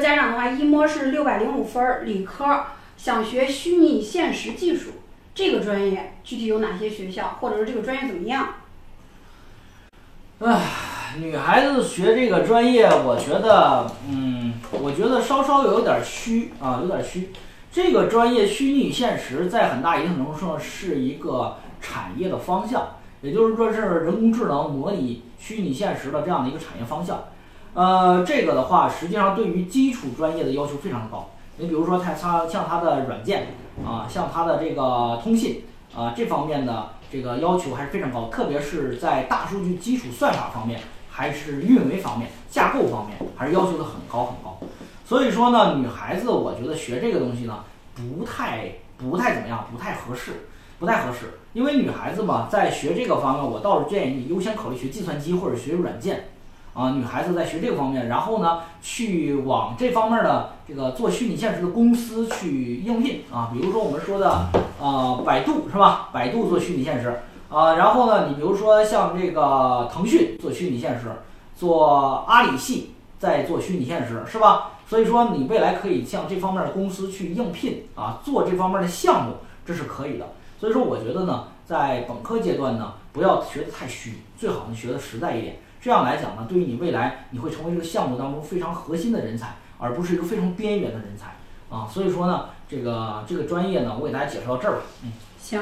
家长的话，一模是六百零五分儿，理科，想学虚拟现实技术这个专业，具体有哪些学校，或者说这个专业怎么样？唉，女孩子学这个专业，我觉得，嗯，我觉得稍稍有点虚啊，有点虚。这个专业虚拟现实在很大一定程度上是一个产业的方向，也就是说是人工智能模拟虚拟现实的这样的一个产业方向。呃，这个的话，实际上对于基础专业的要求非常的高。你比如说它它像它的软件啊，像它的这个通信啊这方面的。这个要求还是非常高，特别是在大数据基础算法方面，还是运维方面、架构方面，还是要求的很高很高。所以说呢，女孩子我觉得学这个东西呢，不太不太怎么样，不太合适，不太合适。因为女孩子嘛，在学这个方面，我倒是建议你优先考虑学计算机或者学软件。啊，女孩子在学这个方面，然后呢，去往这方面的这个做虚拟现实的公司去应聘啊，比如说我们说的呃百度是吧？百度做虚拟现实啊，然后呢，你比如说像这个腾讯做虚拟现实，做阿里系在做虚拟现实是吧？所以说你未来可以向这方面的公司去应聘啊，做这方面的项目，这是可以的。所以说我觉得呢，在本科阶段呢，不要学的太虚，最好呢学的实在一点。这样来讲呢，对于你未来，你会成为这个项目当中非常核心的人才，而不是一个非常边缘的人才啊。所以说呢，这个这个专业呢，我给大家介绍到这儿吧。嗯，行。